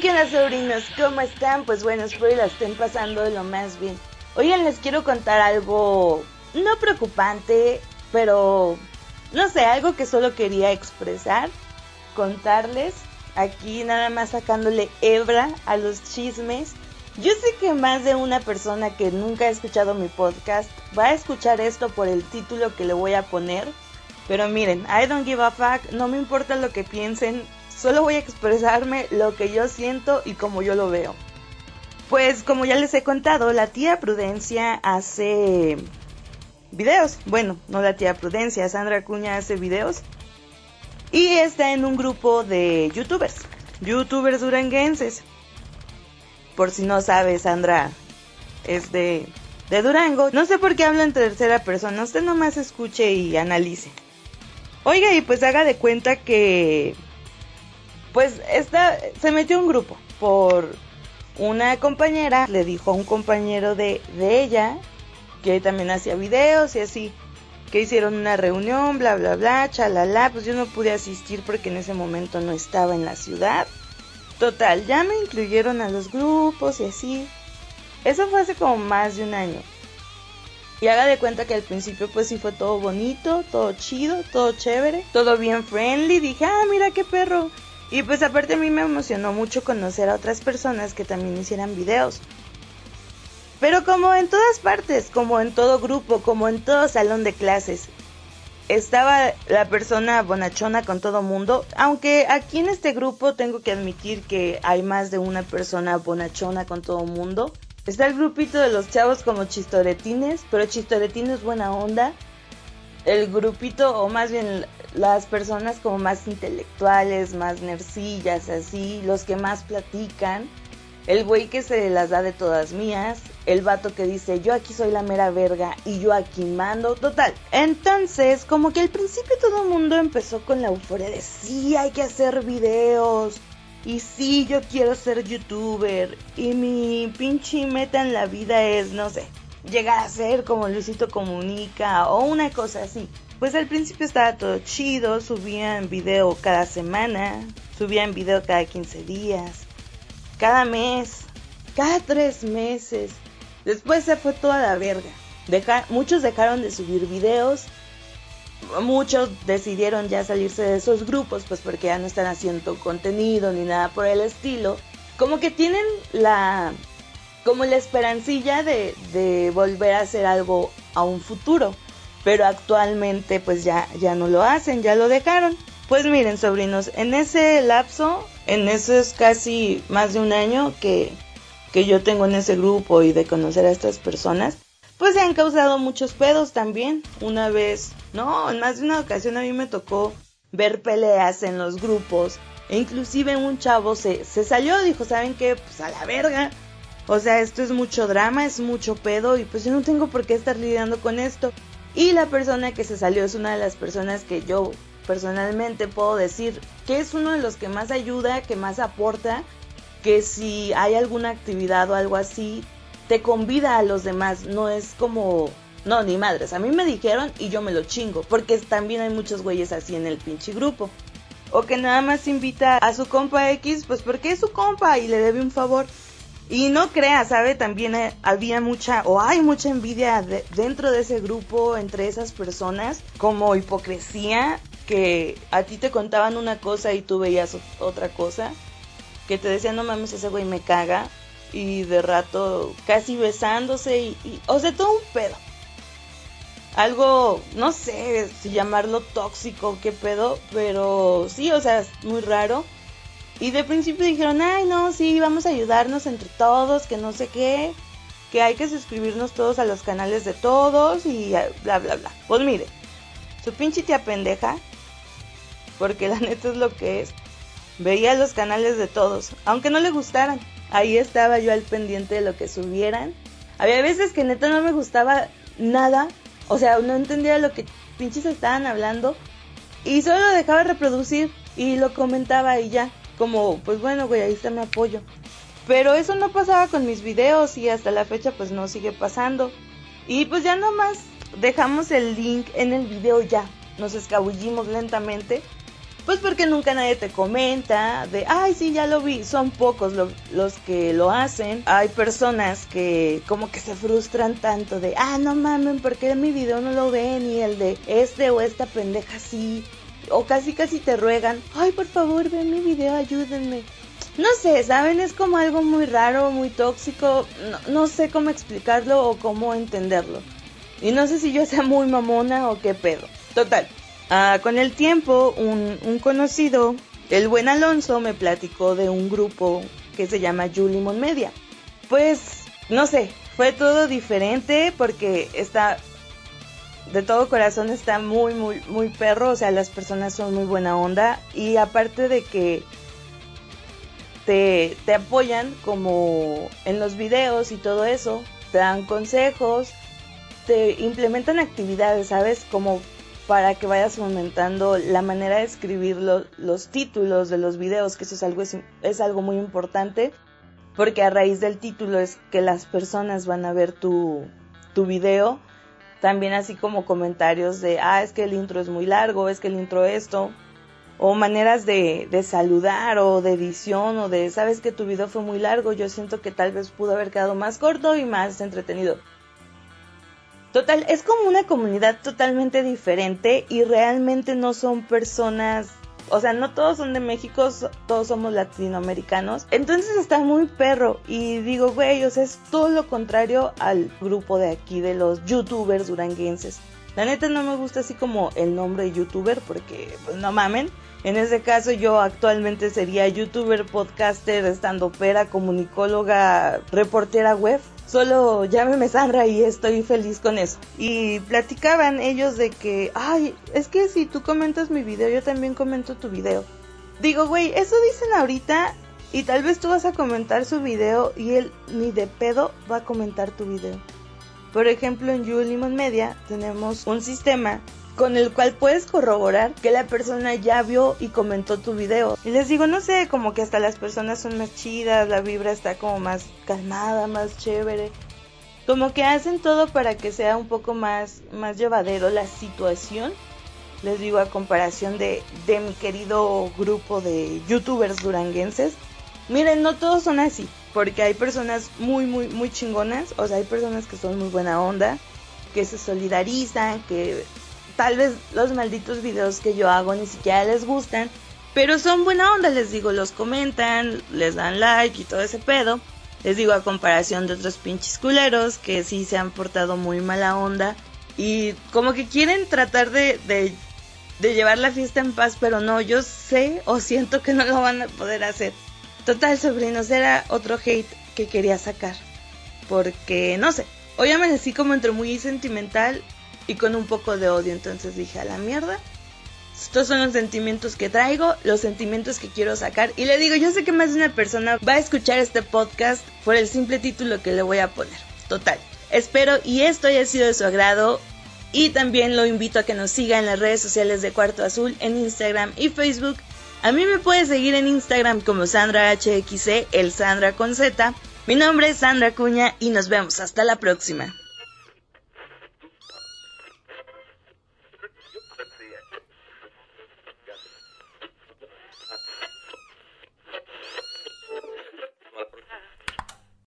¿qué onda, sobrinos? ¿Cómo están? Pues bueno, espero que la estén pasando lo más bien. Oigan, les quiero contar algo no preocupante, pero no sé, algo que solo quería expresar, contarles. Aquí nada más sacándole hebra a los chismes. Yo sé que más de una persona que nunca ha escuchado mi podcast va a escuchar esto por el título que le voy a poner. Pero miren, I don't give a fuck, no me importa lo que piensen, Solo voy a expresarme lo que yo siento y como yo lo veo. Pues como ya les he contado, la tía Prudencia hace videos. Bueno, no la tía Prudencia, Sandra Cuña hace videos. Y está en un grupo de youtubers. Youtubers duranguenses. Por si no sabes, Sandra es de, de Durango. No sé por qué hablo en tercera persona. Usted nomás escuche y analice. Oiga, y pues haga de cuenta que pues esta, se metió un grupo por una compañera, le dijo a un compañero de, de ella, que también hacía videos y así, que hicieron una reunión, bla, bla, bla, chalala, pues yo no pude asistir porque en ese momento no estaba en la ciudad. Total, ya me incluyeron a los grupos y así. Eso fue hace como más de un año. Y haga de cuenta que al principio pues sí fue todo bonito, todo chido, todo chévere, todo bien friendly. Dije, ah, mira qué perro. Y pues aparte a mí me emocionó mucho conocer a otras personas que también hicieran videos. Pero como en todas partes, como en todo grupo, como en todo salón de clases, estaba la persona bonachona con todo mundo, aunque aquí en este grupo tengo que admitir que hay más de una persona bonachona con todo mundo. Está el grupito de los chavos como chistoretines, pero chistoretines buena onda. El grupito, o más bien las personas como más intelectuales, más nercillas, así, los que más platican, el güey que se las da de todas mías, el vato que dice yo aquí soy la mera verga y yo aquí mando, total. Entonces, como que al principio todo el mundo empezó con la euforia de sí, hay que hacer videos. Y sí, yo quiero ser youtuber. Y mi pinche meta en la vida es, no sé, llegar a ser como Luisito Comunica o una cosa así. Pues al principio estaba todo chido, subían video cada semana, subían video cada 15 días, cada mes, cada tres meses. Después se fue toda la verga. muchos dejaron de subir videos, muchos decidieron ya salirse de esos grupos, pues porque ya no están haciendo contenido ni nada por el estilo. Como que tienen la como la esperancilla de, de volver a hacer algo a un futuro pero actualmente pues ya, ya no lo hacen, ya lo dejaron. Pues miren, sobrinos, en ese lapso, en esos casi más de un año que, que yo tengo en ese grupo y de conocer a estas personas, pues se han causado muchos pedos también. Una vez, no, en más de una ocasión a mí me tocó ver peleas en los grupos. E inclusive un chavo se, se salió, dijo, ¿saben qué? Pues a la verga. O sea, esto es mucho drama, es mucho pedo y pues yo no tengo por qué estar lidiando con esto. Y la persona que se salió es una de las personas que yo personalmente puedo decir que es uno de los que más ayuda, que más aporta, que si hay alguna actividad o algo así, te convida a los demás, no es como... No, ni madres, a mí me dijeron y yo me lo chingo, porque también hay muchos güeyes así en el pinche grupo. O que nada más invita a su compa X, pues porque es su compa y le debe un favor. Y no creas, ¿sabe? También eh, había mucha o hay mucha envidia dentro de ese grupo, entre esas personas, como hipocresía, que a ti te contaban una cosa y tú veías otra cosa, que te decían, no mames, ese güey me caga, y de rato casi besándose, y, y o sea, todo un pedo. Algo, no sé si llamarlo tóxico, qué pedo, pero sí, o sea, es muy raro. Y de principio dijeron, ay, no, sí, vamos a ayudarnos entre todos, que no sé qué, que hay que suscribirnos todos a los canales de todos y bla, bla, bla. Pues mire, su pinche tía pendeja, porque la neta es lo que es, veía los canales de todos, aunque no le gustaran. Ahí estaba yo al pendiente de lo que subieran. Había veces que neta no me gustaba nada, o sea, no entendía lo que pinches estaban hablando y solo dejaba reproducir y lo comentaba y ya como, pues bueno, güey, ahí está mi apoyo. Pero eso no pasaba con mis videos y hasta la fecha pues no sigue pasando. Y pues ya nomás dejamos el link en el video ya. Nos escabullimos lentamente. Pues porque nunca nadie te comenta de, ay, sí, ya lo vi. Son pocos los que lo hacen. Hay personas que como que se frustran tanto de, ah, no mamen, ¿por qué mi video no lo ven? Y el de este o esta pendeja sí. O casi casi te ruegan, ay, por favor, ven mi video, ayúdenme. No sé, ¿saben? Es como algo muy raro, muy tóxico. No, sé cómo explicarlo o cómo entenderlo. Y no sé si yo sea muy mamona o qué pedo. Total, Ah, con el tiempo, un, conocido, el buen Alonso, me platicó de un grupo que se llama Julimon Media. Pues, no sé, fue todo diferente porque está, de todo corazón está muy, muy, muy perro, o sea, las personas son muy buena onda y aparte de que te, te apoyan como en los videos y todo eso, te dan consejos, te implementan actividades, ¿sabes? Como para que vayas aumentando la manera de escribir los títulos de los videos, que eso es algo, es, algo muy importante, porque a raíz del título es que las personas van a ver tu, tu video, también así como comentarios de, ah, es que el intro es muy largo, es que el intro esto, o maneras de, de saludar o de edición o de, sabes que tu video fue muy largo, yo siento que tal vez pudo haber quedado más corto y más entretenido. Total, es como una comunidad totalmente diferente y realmente no son personas, o sea, no todos son de México, todos somos latinoamericanos. Entonces está muy perro y digo, güey, o sea, es todo lo contrario al grupo de aquí de los youtubers duranguenses. La neta no me gusta así como el nombre de youtuber porque, pues no mamen. En ese caso yo actualmente sería youtuber, podcaster, estandopera, comunicóloga, reportera web. Solo llámeme Sandra y estoy feliz con eso. Y platicaban ellos de que, ay, es que si tú comentas mi video, yo también comento tu video. Digo, güey, eso dicen ahorita y tal vez tú vas a comentar su video y él ni de pedo va a comentar tu video. Por ejemplo, en You Limon Media tenemos un sistema con el cual puedes corroborar que la persona ya vio y comentó tu video. Y les digo, no sé, como que hasta las personas son más chidas, la vibra está como más calmada, más chévere. Como que hacen todo para que sea un poco más, más llevadero la situación. Les digo, a comparación de, de mi querido grupo de youtubers duranguenses. Miren, no todos son así, porque hay personas muy, muy, muy chingonas. O sea, hay personas que son muy buena onda, que se solidarizan, que tal vez los malditos videos que yo hago ni siquiera les gustan, pero son buena onda, les digo, los comentan, les dan like y todo ese pedo. Les digo, a comparación de otros pinches culeros que sí se han portado muy mala onda y como que quieren tratar de, de, llevar la fiesta en paz, pero no, yo sé o siento que no lo van a poder hacer. Total, sobrinos, era otro hate que quería sacar. Porque, no sé, hoy amanecí como entre muy sentimental y con un poco de odio. Entonces dije, a la mierda. Estos son los sentimientos que traigo, los sentimientos que quiero sacar. Y le digo, yo sé que más de una persona va a escuchar este podcast por el simple título que le voy a poner. Total. Espero y esto haya sido de su agrado. Y también lo invito a que nos siga en las redes sociales de Cuarto Azul, en Instagram y Facebook. A mí me puedes seguir en Instagram como SandraHXC, el Sandra con Z. Mi nombre es Sandra Cuña y nos vemos hasta la próxima.